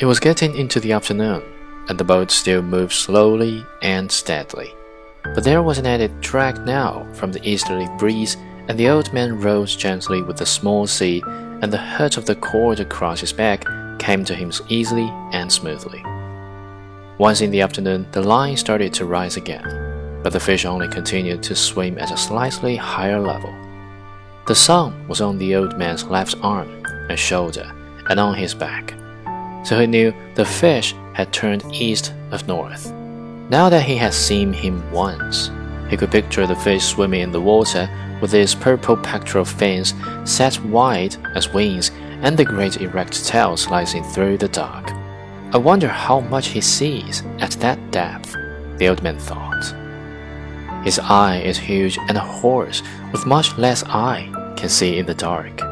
It was getting into the afternoon, and the boat still moved slowly and steadily. But there was an added drag now from the easterly breeze, and the old man rose gently with the small sea, and the hurt of the cord across his back came to him easily and smoothly. Once in the afternoon, the line started to rise again, but the fish only continued to swim at a slightly higher level. The sun was on the old man's left arm and shoulder and on his back so he knew the fish had turned east of north. Now that he had seen him once, he could picture the fish swimming in the water with its purple pectoral fins set wide as wings and the great erect tail slicing through the dark. I wonder how much he sees at that depth, the old man thought. His eye is huge and a horse with much less eye can see in the dark.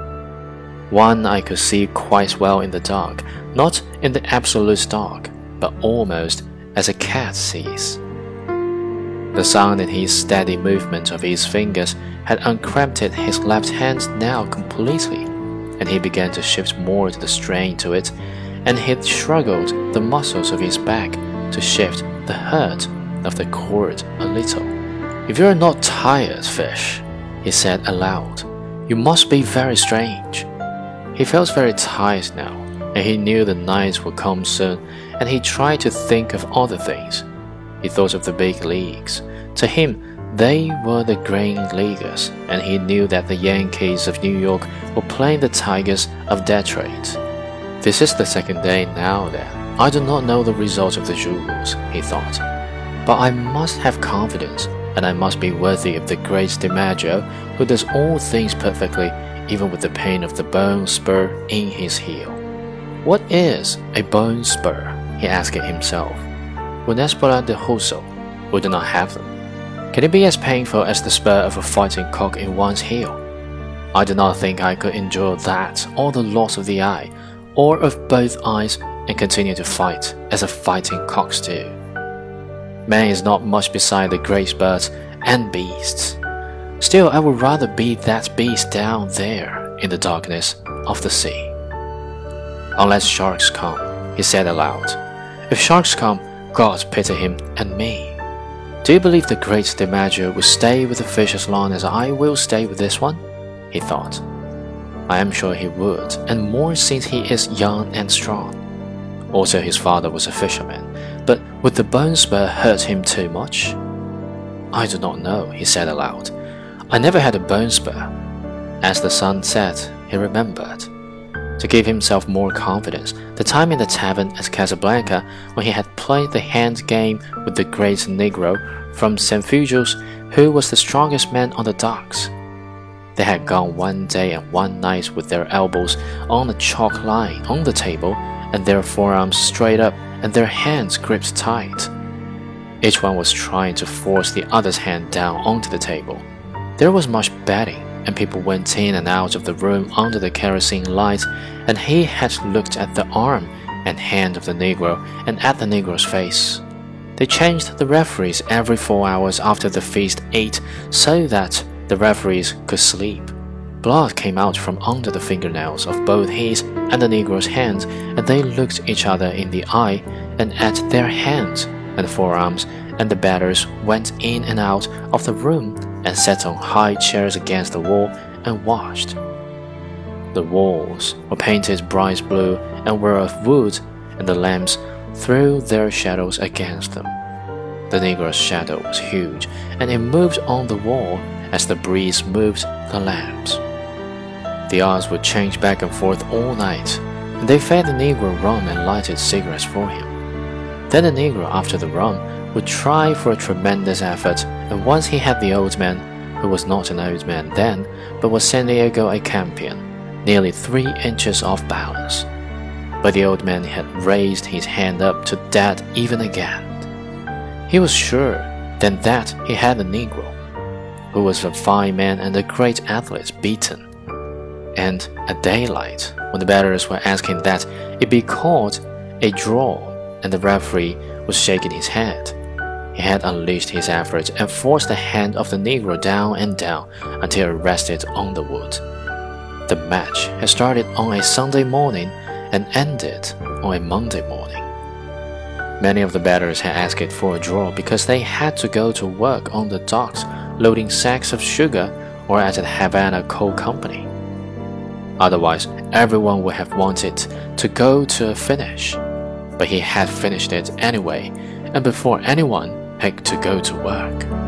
One I could see quite well in the dark, not in the absolute dark, but almost as a cat sees. The sound in his steady movement of his fingers had uncramped his left hand now completely, and he began to shift more to the strain to it, and he struggled the muscles of his back to shift the hurt of the cord a little. If you are not tired, fish, he said aloud, you must be very strange. He felt very tired now, and he knew the nights would come soon, and he tried to think of other things. He thought of the big leagues. To him, they were the Gran Ligas, and he knew that the Yankees of New York were playing the Tigers of Detroit. This is the second day now that I do not know the result of the juegos, he thought. But I must have confidence, and I must be worthy of the great DiMaggio, who does all things perfectly even with the pain of the bone spur in his heel. What is a bone spur? he asked himself. When espuela de hueso would not have them, can it be as painful as the spur of a fighting cock in one's heel? I do not think I could endure that or the loss of the eye, or of both eyes, and continue to fight as a fighting cocks do. Man is not much beside the great birds and beasts. Still, I would rather be that beast down there in the darkness of the sea. Unless sharks come, he said aloud. If sharks come, God pity him and me. Do you believe the great DiMaggio will stay with the fish as long as I will stay with this one? He thought. I am sure he would, and more since he is young and strong. Also, his father was a fisherman, but would the bone spur hurt him too much? I do not know, he said aloud. I never had a bone spur. As the sun set, he remembered. To give himself more confidence, the time in the tavern at Casablanca when he had played the hand game with the great Negro from Cienfuegos, who was the strongest man on the docks. They had gone one day and one night with their elbows on the chalk line on the table and their forearms straight up and their hands gripped tight. Each one was trying to force the other's hand down onto the table. There was much betting, and people went in and out of the room under the kerosene light, and he had looked at the arm and hand of the Negro and at the Negro's face. They changed the referees every four hours after the feast ate so that the referees could sleep. Blood came out from under the fingernails of both his and the Negro's hands, and they looked each other in the eye and at their hands and forearms, and the batters went in and out of the room and sat on high chairs against the wall and watched. The walls were painted bright blue and were of wood, and the lamps threw their shadows against them. The Negro's shadow was huge, and it moved on the wall as the breeze moved the lamps. The odds would change back and forth all night, and they fed the Negro rum and lighted cigarettes for him. Then the Negro, after the rum, would try for a tremendous effort, and once he had the old man, who was not an old man then, but was Santiago a champion, nearly three inches off balance. But the old man had raised his hand up to dead even again. He was sure then that he had the Negro, who was a fine man and a great athlete, beaten. And at daylight, when the batters were asking that it be called a draw, and the referee was shaking his head, he had unleashed his efforts and forced the hand of the Negro down and down until it rested on the wood. The match had started on a Sunday morning and ended on a Monday morning. Many of the batters had asked for a draw because they had to go to work on the docks loading sacks of sugar or at the Havana Coal Company. Otherwise, everyone would have wanted to go to a finish. But he had finished it anyway, and before anyone had to go to work.